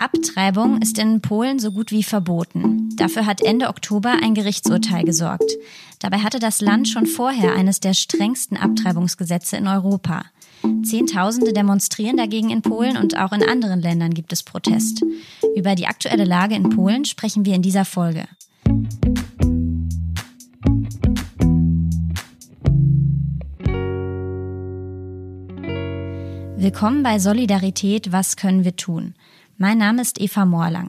Abtreibung ist in Polen so gut wie verboten. Dafür hat Ende Oktober ein Gerichtsurteil gesorgt. Dabei hatte das Land schon vorher eines der strengsten Abtreibungsgesetze in Europa. Zehntausende demonstrieren dagegen in Polen und auch in anderen Ländern gibt es Protest. Über die aktuelle Lage in Polen sprechen wir in dieser Folge. Willkommen bei Solidarität, was können wir tun? Mein Name ist Eva Morlang.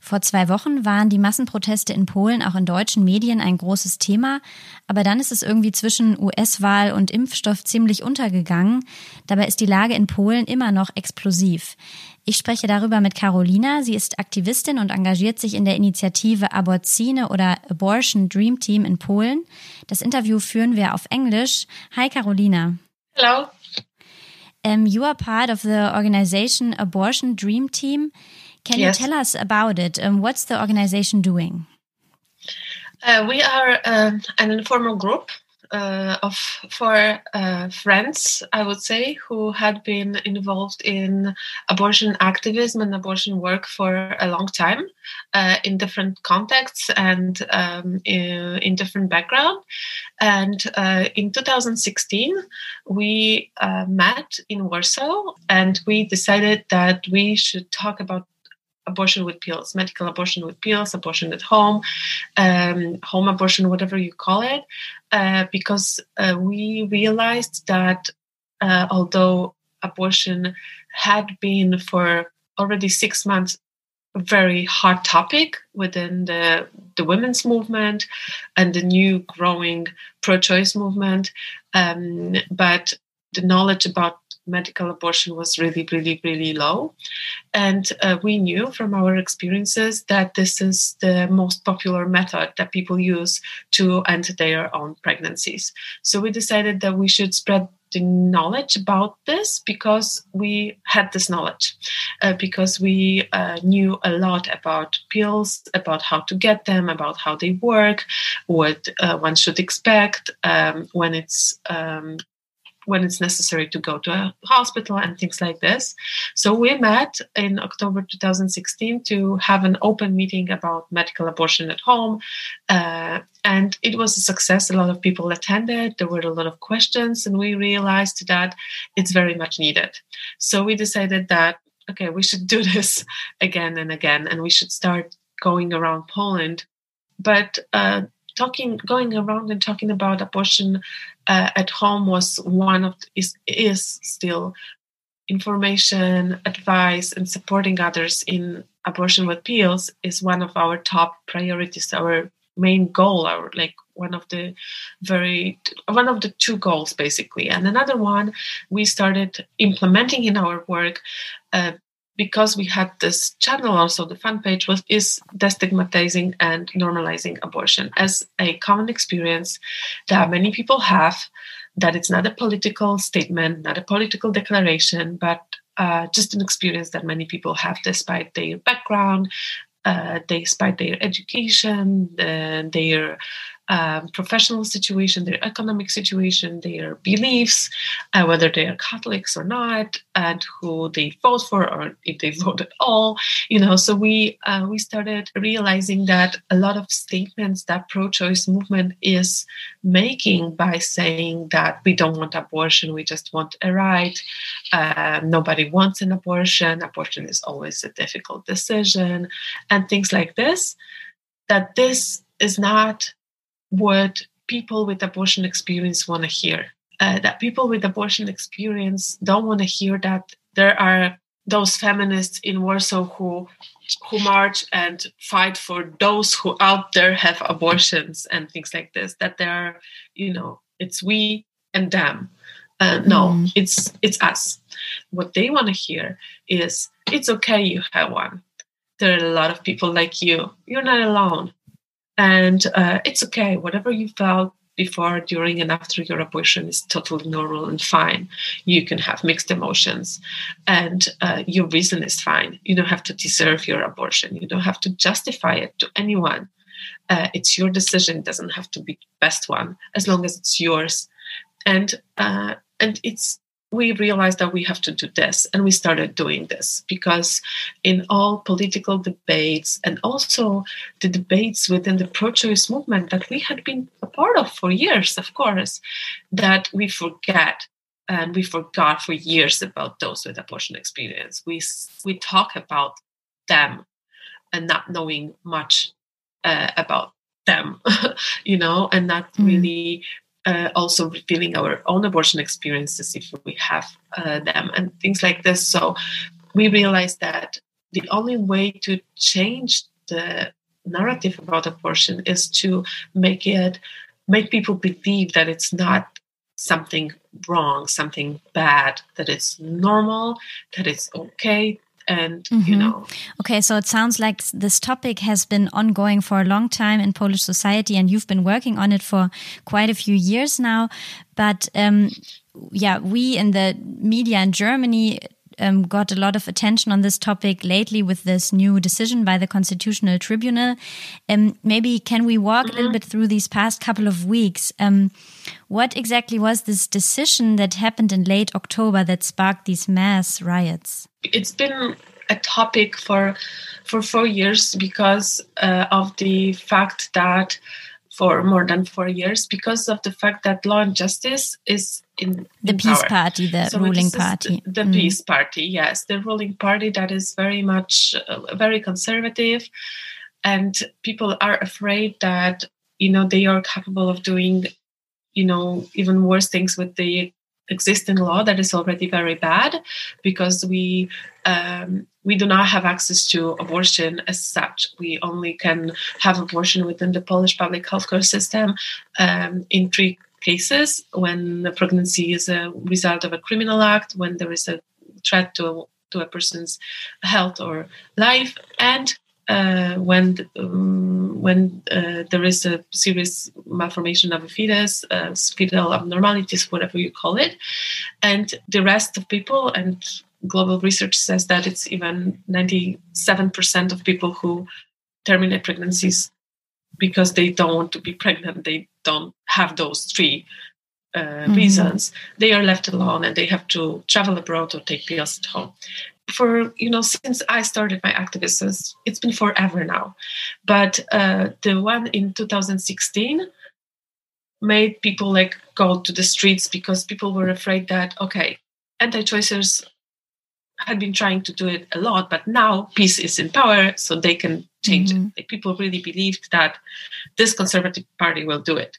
Vor zwei Wochen waren die Massenproteste in Polen auch in deutschen Medien ein großes Thema, aber dann ist es irgendwie zwischen US-Wahl und Impfstoff ziemlich untergegangen. Dabei ist die Lage in Polen immer noch explosiv. Ich spreche darüber mit Carolina. Sie ist Aktivistin und engagiert sich in der Initiative Aborcine oder Abortion Dream Team in Polen. Das Interview führen wir auf Englisch. Hi Carolina. Hello. Um, you are part of the organization Abortion Dream Team. Can yes. you tell us about it? Um, what's the organization doing? Uh, we are uh, an informal group uh, of four uh, friends, I would say, who had been involved in abortion activism and abortion work for a long time uh, in different contexts and um, in, in, different background. And uh, in 2016, we uh, met in Warsaw and we decided that we should talk about abortion with pills, medical abortion with pills, abortion at home, um, home abortion, whatever you call it, uh, because uh, we realized that uh, although abortion had been for already six months a very hot topic within the, the women's movement and the new growing pro-choice movement, um, but the knowledge about medical abortion was really, really, really low. And uh, we knew from our experiences that this is the most popular method that people use to end their own pregnancies. So we decided that we should spread the knowledge about this because we had this knowledge, uh, because we uh, knew a lot about pills, about how to get them, about how they work, what uh, one should expect um, when it's um, when it's necessary to go to a hospital and things like this. So we met in October 2016 to have an open meeting about medical abortion at home. Uh, and it was a success. A lot of people attended. There were a lot of questions, and we realized that it's very much needed. So we decided that, okay, we should do this again and again, and we should start going around Poland. But uh, talking going around and talking about abortion uh, at home was one of is is still information advice and supporting others in abortion with pills is one of our top priorities our main goal our like one of the very one of the two goals basically. And another one we started implementing in our work uh, because we had this channel also the fan page was is destigmatizing and normalizing abortion as a common experience that many people have that it's not a political statement not a political declaration but uh, just an experience that many people have despite their background uh, despite their education uh, their um, professional situation, their economic situation, their beliefs, uh, whether they are Catholics or not, and who they vote for or if they vote at all. You know, so we uh, we started realizing that a lot of statements that pro-choice movement is making by saying that we don't want abortion, we just want a right. Uh, nobody wants an abortion. Abortion is always a difficult decision, and things like this. That this is not what people with abortion experience want to hear. Uh, that people with abortion experience don't want to hear that there are those feminists in Warsaw who who march and fight for those who out there have abortions and things like this. That there are, you know, it's we and them. Uh, no, mm. it's it's us. What they want to hear is it's okay you have one. There are a lot of people like you. You're not alone and uh, it's okay. Whatever you felt before during and after your abortion is totally normal and fine. You can have mixed emotions. And uh, your reason is fine. You don't have to deserve your abortion. You don't have to justify it to anyone. Uh, it's your decision. It doesn't have to be the best one as long as it's yours. And uh, and it's we realized that we have to do this and we started doing this because in all political debates and also the debates within the pro-choice movement that we had been a part of for years of course that we forget and we forgot for years about those with abortion experience we we talk about them and not knowing much uh, about them you know and not mm. really uh, also revealing our own abortion experiences if we have uh, them and things like this. So we realized that the only way to change the narrative about abortion is to make it make people believe that it's not something wrong, something bad, that it's normal, that it's okay and mm-hmm. you know okay so it sounds like this topic has been ongoing for a long time in polish society and you've been working on it for quite a few years now but um, yeah we in the media in germany um, got a lot of attention on this topic lately with this new decision by the Constitutional Tribunal. Um, maybe can we walk mm-hmm. a little mm-hmm. bit through these past couple of weeks? Um, what exactly was this decision that happened in late October that sparked these mass riots? it's been a topic for for four years because uh, of the fact that for more than four years because of the fact that law and justice is in the in PiS power. party the so ruling party the, the mm. PiS party yes the ruling party that is very much uh, very conservative and people are afraid that you know they are capable of doing you know even worse things with the existing law that is already very bad because we um, we do not have access to abortion as such. We only can have abortion within the Polish public healthcare system um, in three cases when the pregnancy is a result of a criminal act, when there is a threat to a, to a person's health or life, and uh, when um, when uh, there is a serious malformation of a fetus, uh, fetal abnormalities, whatever you call it, and the rest of people and global research says that it's even 97% of people who terminate pregnancies because they don't want to be pregnant, they don't have those three uh, mm-hmm. reasons, they are left alone and they have to travel abroad or take pills at home for you know since i started my activism it's been forever now. But uh, the one in 2016 made people like go to the streets because people were afraid that okay anti-choicers had been trying to do it a lot but now PiS is in power so they can change mm-hmm. it like people really believed that this conservative party will do it.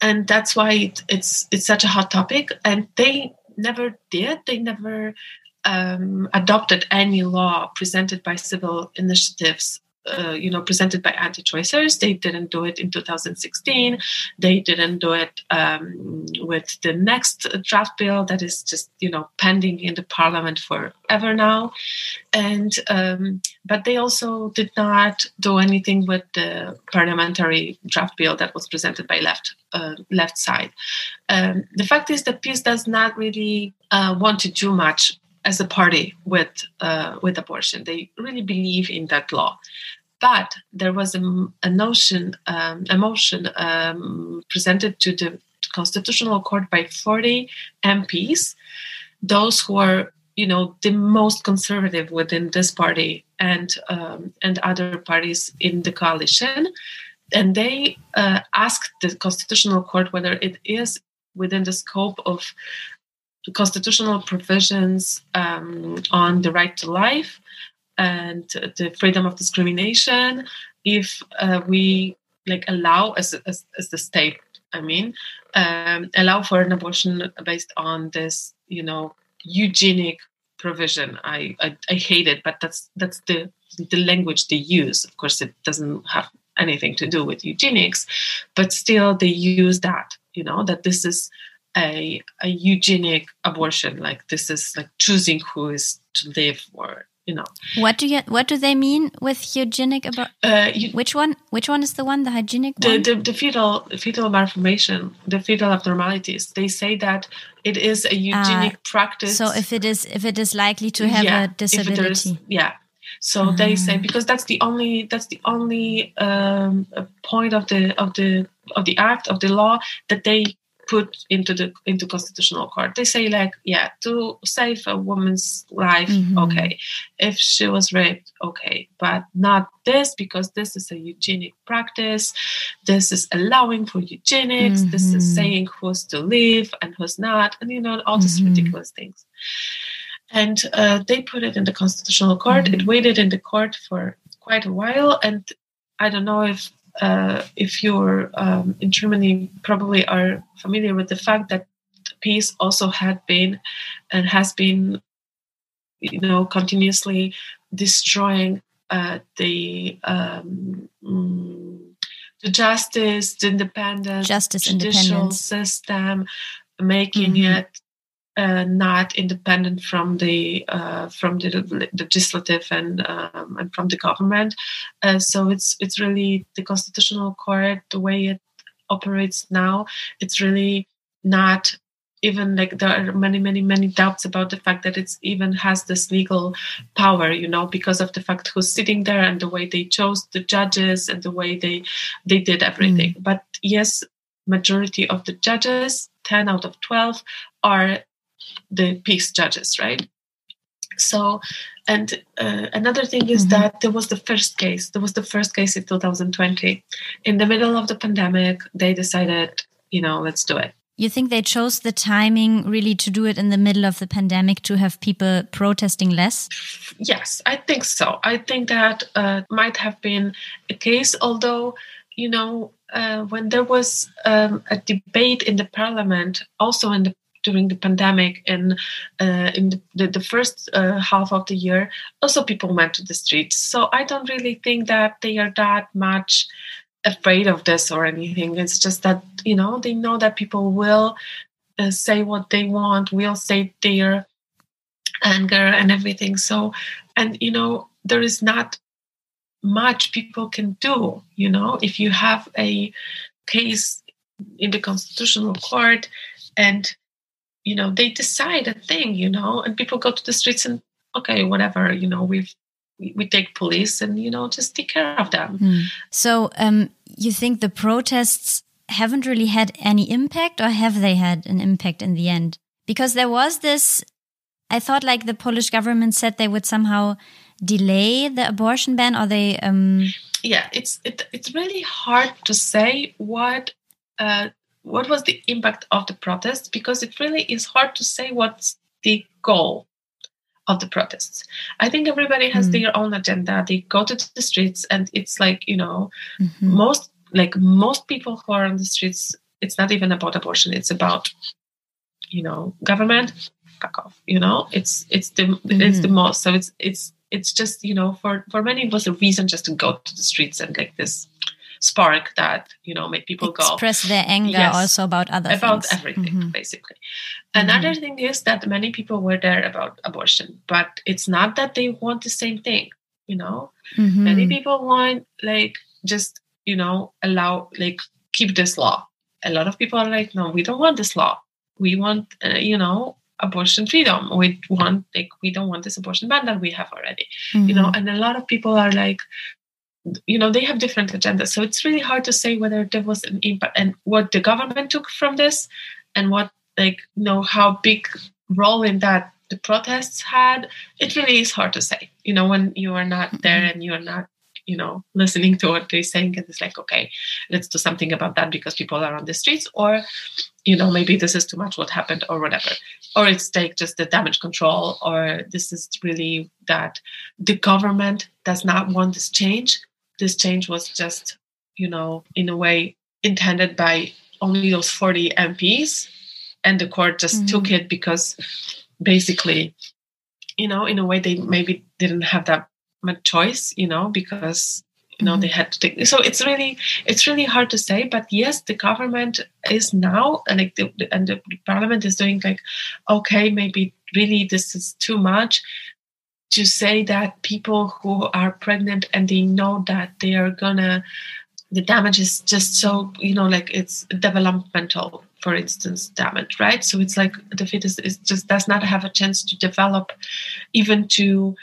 And that's why it, it's it's such a hot topic and they never did. They never um, adopted any law presented by civil initiatives uh, you know presented by anti-choicers. They didn't do it in 2016 they didn't do it um, with the next draft bill that is just you know pending in the parliament forever now. And um, but they also did not do anything with the parliamentary draft bill that was presented by left uh, left side. Um, the fact is that PiS does not really uh, want to do much as a party with uh, with abortion. They really believe in that law. But there was a, a notion, um, a motion um, presented to the Constitutional Court by 40 MPs, those who are, you know, the most conservative within this party and um, and other parties in the coalition, and they uh, asked the Constitutional Court whether it is within the scope of constitutional provisions um, on the right to life and the freedom of discrimination if uh, we like allow as, as, as the state i mean um, allow for an abortion based on this you know eugenic provision. I, I, I hate it but that's that's the the language they use. Of course it doesn't have anything to do with eugenics but still they use that you know that this is a, a eugenic abortion like this is like choosing who is to live or you know. What do you what do they mean with eugenic about uh, which one which one is the one the hygienic the, one? The, the fetal fetal malformation the fetal abnormalities. They say that it is a eugenic uh, practice. so if it is if it is likely to have yeah, a disability. yeah. So they say ah. because that's the only that's the only um, point of the of the of the act of the law that they put into the into constitutional court they say like yeah to save a woman's life mm-hmm. okay if she was raped okay but not this because this is a eugenic practice this is allowing for eugenics mm-hmm. this is mm-hmm. saying who's to live and who's not and you know all these mm-hmm. ridiculous things and uh, they put it in the constitutional court it mm-hmm. waited in the court for quite a while and i don't know if uh, if you're um, in Germany, probably are familiar with the fact that PiS also had been and has been, you know, continuously destroying uh, the um, mm, the justice, the independence, justice judicial system, making mm-hmm. it uh, not independent from the uh, from the legislative and um, and from the government. Uh, so it's it's really the constitutional court the way it operates now. It's really not even like there are many many many doubts about the fact that it's even has this legal power you know because of the fact who's sitting there and the way they chose the judges and the way they they did everything mm. but yes majority of the judges 10 out of 12 are the PiS judges, right? So, and uh, another thing is mm-hmm. that there was the first case. There was the first case in 2020. In the middle of the pandemic, they decided, you know, let's do it. You think they chose the timing really to do it in the middle of the pandemic to have people protesting less? Yes, I think so. I think that uh, might have been a case, although, you know, uh, when there was um, a debate in the parliament, also in the during the pandemic and uh, in the, the, the first uh, half of the year also people went to the streets. So i don't really think that they are that much afraid of this or anything. It's just that you know they know that people will uh, say what they want will say their anger and everything. So and you know there is not much people can do you know if you have a case in the constitutional court and you know they decide a thing you know and people go to the streets and okay whatever you know we've we, take police and you know just take care of them hmm. so um you think the protests haven't really had any impact or have they had an impact in the end because there was this i thought like the polish government said they would somehow delay the abortion ban or they um yeah it's it, it's really hard to say what uh, what was the impact of the protests because it really is hard to say what's the goal of the protests i think everybody has mm. their own agenda they go to the streets and it's like you know mm-hmm. most like most people who are on the streets it's not even about abortion it's about you know government fuck off you know it's it's the mm-hmm. it's the mm-hmm. most so it's it's it's just you know for for many it was a reason just to go to the streets and like this spark that you know make people express go express their anger yes, also about other about things. everything mm-hmm. basically another mm-hmm. thing is that many people were there about abortion but it's not that they want the same thing you know mm-hmm. many people want like just you know allow like keep this law a lot of people are like no we don't want this law we want uh, you know abortion freedom we want like we don't want this abortion ban that we have already you know mm-hmm. and a lot of people are like you know they have different agendas. So it's really hard to say whether there was an impact and what the government took from this and what like you know how big role in that the protests had. It really is hard to say you know when you are not there mm-hmm. and you are not you know listening to what they're saying and it's like okay let's do something about that because people are on the streets or you know maybe this is too much what happened or whatever. Or it's like just the damage control or this is really that the government does not want this change this change was just, you know, in a way intended by only those 40 MPs. And the court just mm-hmm. took it because basically, you know, in a way they maybe didn't have that much choice, you know, because you know mm-hmm. they had to take so it's really it's really hard to say but yes the government is now like the, and the parliament is doing like okay maybe really this is too much to say that people who are pregnant and they know that they are gonna the damage is just so you know like it's developmental for instance damage right? So it's like the fetus is just does not have a chance to develop even to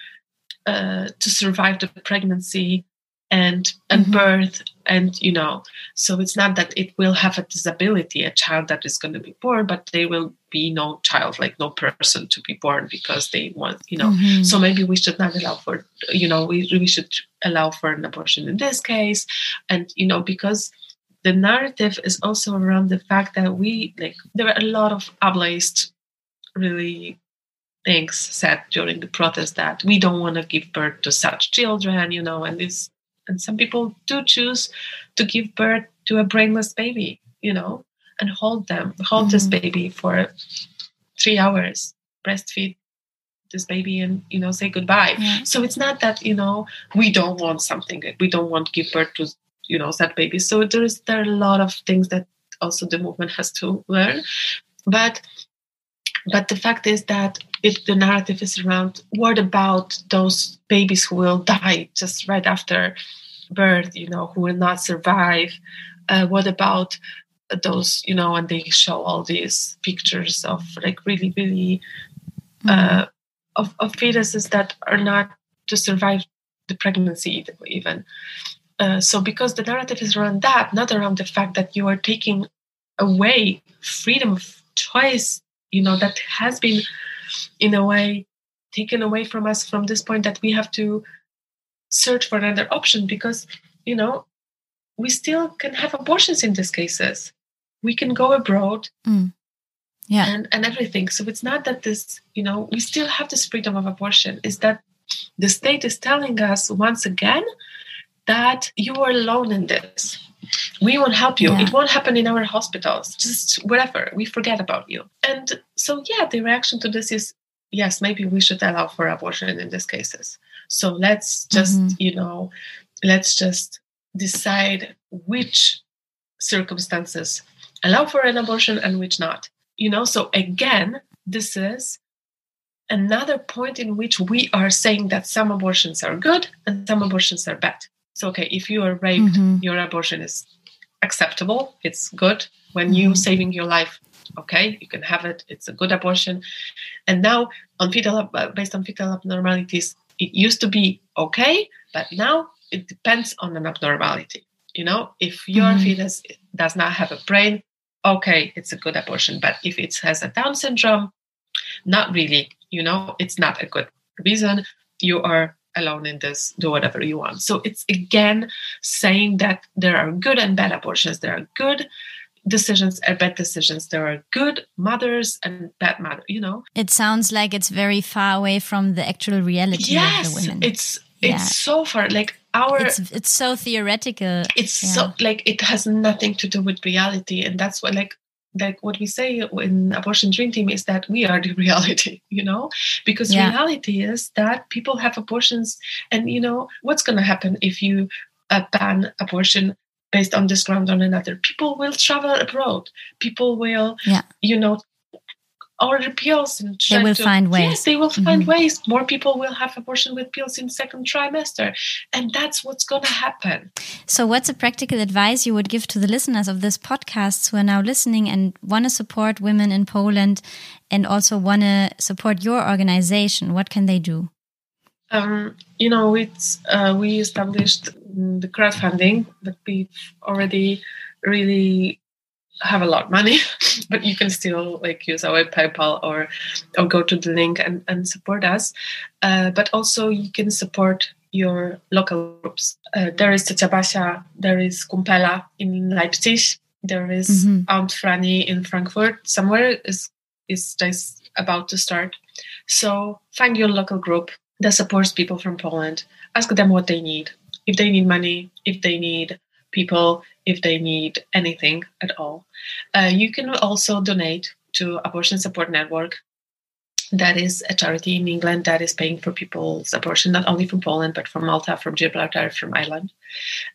uh, to survive the pregnancy and and mm-hmm. birth and you know so it's not that it will have a disability a child that is going to be born but they will be no child like no person to be born because they want you know mm-hmm. so maybe we should not allow for you know we, we should allow for an abortion in this case and you know because the narrative is also around the fact that we like there are a lot of ableist really things said during the protest that we don't want to give birth to such children you know and this and some people do choose to give birth to a brainless baby you know and hold them hold mm-hmm. this baby for three hours breastfeed this baby and you know say goodbye yeah. so it's not that you know we don't want something we don't want to give birth to you know that baby so there's there are a lot of things that also the movement has to learn but but the fact is that if the narrative is around what about those babies who will die just right after birth you know who will not survive uh, what about those you know and they show all these pictures of like really really mm-hmm. uh, of, of fetuses that are not to survive the pregnancy even uh, so because the narrative is around that not around the fact that you are taking away freedom of choice you know that has been in a way taken away from us from this point that we have to search for another option because you know we still can have abortions in these cases. We can go abroad mm. yeah. and and everything. So it's not that this you know we still have this freedom of abortion. Is that the state is telling us once again that you are alone in this we won't help you. Yeah. It won't happen in our hospitals. Just whatever. We forget about you. And so, yeah, the reaction to this is yes, maybe we should allow for abortion in these cases. So let's just, mm-hmm. you know, let's just decide which circumstances allow for an abortion and which not. You know, so again, this is another point in which we are saying that some abortions are good and some abortions are bad. So, okay, if you are raped, mm-hmm. your abortion is acceptable. It's good. When you mm-hmm. saving your life, okay, you can have it. It's a good abortion. And now, on fetal, uh, based on fetal abnormalities, it used to be okay, but now it depends on an abnormality. You know, if your mm-hmm. fetus does not have a brain, okay, it's a good abortion. But if it has a Down syndrome, not really. You know, it's not a good reason. You are alone in this, do whatever you want. So it's again saying that there are good and bad abortions. There are good decisions and bad decisions. There are good mothers and bad mother, you know. It sounds like it's very far away from the actual reality yes, of the women. It's it's yeah. so far like our it's, it's so theoretical. It's yeah. so like it has nothing to do with reality. And that's what like like what we say in abortion dream team is that we are the reality you know because yeah. reality is that people have abortions and you know what's going to happen if you uh, ban abortion based on this ground on another people will travel abroad people will yeah. you know order pills and they will to, find ways. Yes, they will find mm-hmm. ways. More people will have abortion with pills in second trimester, and that's what's going to happen. So, what's a practical advice you would give to the listeners of this podcast who are now listening and want to support women in Poland, and also want to support your organization? What can they do? Um, you know, it's uh, we established the crowdfunding that we've already really have a lot of money, but you can still like use our PayPal or or go to the link and, and support us. Uh, but also you can support your local groups. Uh, there is Basia, there is Kumpela in Leipzig, there is mm-hmm. Aunt Franny in Frankfurt. Somewhere is is just about to start. So find your local group that supports people from Poland. Ask them what they need. If they need money, if they need people if they need anything at all. Uh, you can also donate to Abortion Support Network. That is a charity in England that is paying for people's abortion, not only from Poland, but from Malta, from Gibraltar, from Ireland.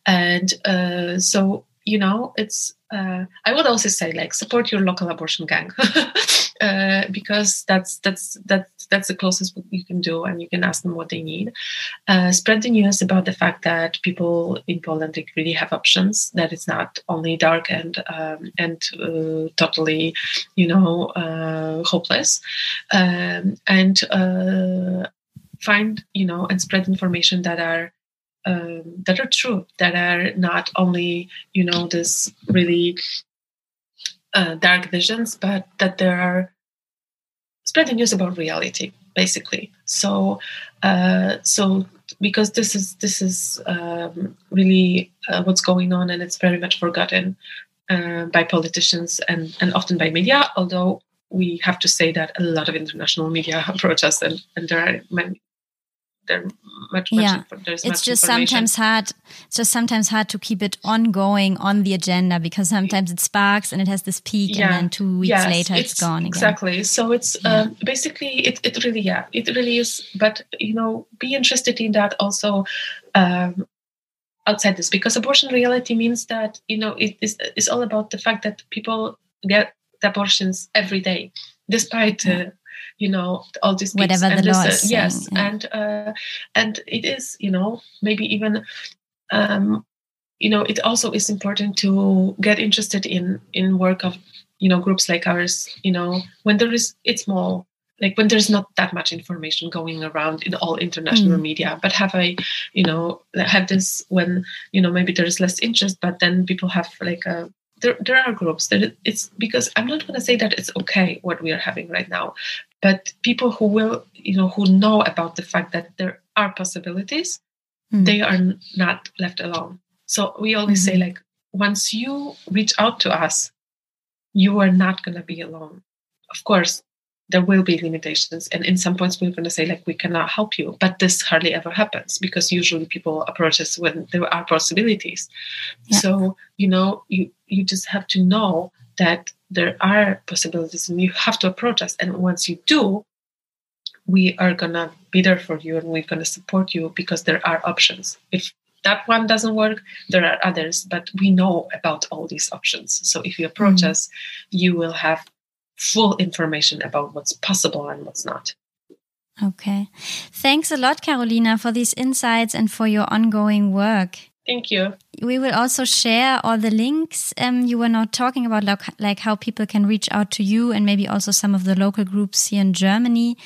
And uh, so, you know, it's, uh, I would also say, like, support your local abortion gang. uh, because that's that's that's that's the closest you can do, and you can ask them what they need. Uh, spread the news about the fact that people in Poland really have options. That it's not only dark and um, and uh, totally, you know, uh, hopeless, um, and uh, find you know and spread information that are um, that are true, that are not only you know this really uh, dark visions, but that there are spreading news about reality, basically. So, uh, so because this is this is um, really uh, what's going on, and it's very much forgotten uh, by politicians and and often by media. Although we have to say that a lot of international media approach us, and, and there are many there much, much yeah. It's just sometimes hard. It's just sometimes hard to keep it ongoing on the agenda because sometimes it sparks and it has this peak, yeah. and then two weeks yes, later it's, it's, gone again. Exactly. So it's yeah. um, basically it. It really yeah. It really is. But you know, be interested in that also. Um, outside this because abortion reality means that you know it is it's all about the fact that people get abortions every day despite uh, you know all these whatever the law is yes yeah. and uh, and it is you know maybe even um, you know it also is important to get interested in in work of you know groups like ours you know when there is it's small like when there's not that much information going around in all international mm. media but have i you know have this when you know maybe there's less interest but then people have like a there, there are groups that it's because i'm not going to say that it's okay what we are having right now but people who will you know who know about the fact that there are possibilities mm. they are not left alone so we always mm-hmm. say like once you reach out to us you are not going to be alone of course there will be limitations and in some points we're going to say like we cannot help you but this hardly ever happens because usually people approach us when there are possibilities yeah. so you know you you just have to know that there are possibilities and you have to approach us and once you do we are going to be there for you and we're going to support you because there are options if that one doesn't work there are others but we know about all these options so if you approach mm-hmm. us you will have full information about what's possible and what's not. Okay. Thanks a lot, Carolina, for these insights and for your ongoing work. Thank you. We will also share all the links um, you were not talking about, like, like how people can reach out to you and maybe also some of the local groups here in Germany.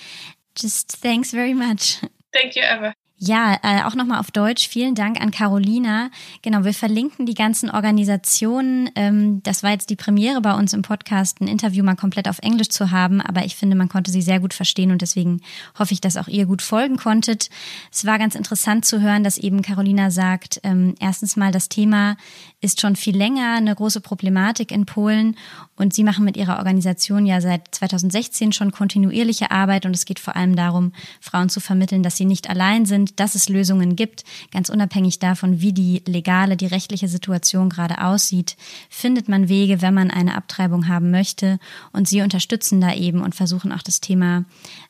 Just thanks very much. Thank you, Eva. Ja, äh, auch nochmal auf Deutsch. Vielen Dank an Carolina. Genau, wir verlinken die ganzen Organisationen. Ähm, das war jetzt die Premiere bei uns im Podcast, ein Interview mal komplett auf Englisch zu haben, aber ich finde, man konnte sie sehr gut verstehen und deswegen hoffe ich, dass auch ihr gut folgen konntet. Es war ganz interessant zu hören, dass eben Carolina sagt, ähm, erstens mal, das Thema ist schon viel länger eine große Problematik in Polen und sie machen mit ihrer Organisation ja seit 2016 schon kontinuierliche Arbeit und es geht vor allem darum, Frauen zu vermitteln, dass sie nicht allein sind, dass es Lösungen gibt, ganz unabhängig davon, wie die legale, die rechtliche Situation gerade aussieht, findet man Wege, wenn man eine Abtreibung haben möchte. Und sie unterstützen da eben und versuchen auch das Thema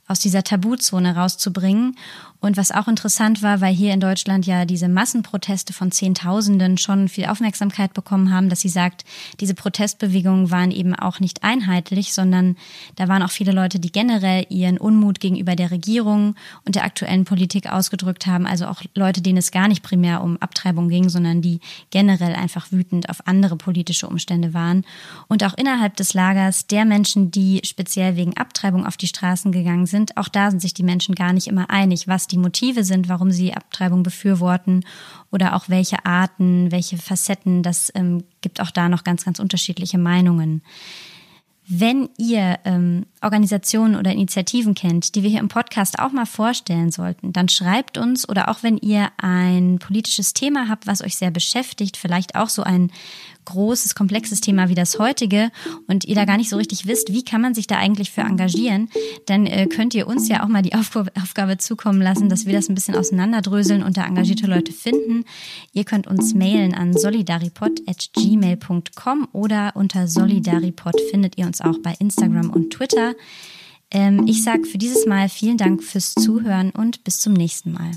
aus dieser Tabuzone rauszubringen. Und was auch interessant war, weil hier in Deutschland ja diese Massenproteste von Zehntausenden schon viel Aufmerksamkeit bekommen haben, dass sie sagt, diese Protestbewegungen waren eben auch nicht einheitlich, sondern da waren auch viele Leute, die generell ihren Unmut gegenüber der Regierung und der aktuellen Politik ausgedrückt haben. Also auch Leute, denen es gar nicht primär um Abtreibung ging, sondern die generell einfach wütend auf andere politische Umstände waren. Und auch innerhalb des Lagers der Menschen, die speziell wegen Abtreibung auf die Straßen gegangen sind, auch da sind sich die Menschen gar nicht immer einig, was die Motive sind, warum sie Abtreibung befürworten oder auch welche Arten, welche Facetten. Das ähm, gibt auch da noch ganz, ganz unterschiedliche Meinungen. Wenn ihr ähm, Organisationen oder Initiativen kennt, die wir hier im Podcast auch mal vorstellen sollten, dann schreibt uns oder auch wenn ihr ein politisches Thema habt, was euch sehr beschäftigt, vielleicht auch so ein großes, komplexes Thema wie das heutige und ihr da gar nicht so richtig wisst, wie kann man sich da eigentlich für engagieren, dann äh, könnt ihr uns ja auch mal die Aufgabe, Aufgabe zukommen lassen, dass wir das ein bisschen auseinanderdröseln und da engagierte Leute finden. Ihr könnt uns mailen an solidaripod.gmail.com oder unter solidaripod findet ihr uns auch bei Instagram und Twitter. Ähm, ich sage für dieses Mal vielen Dank fürs Zuhören und bis zum nächsten Mal.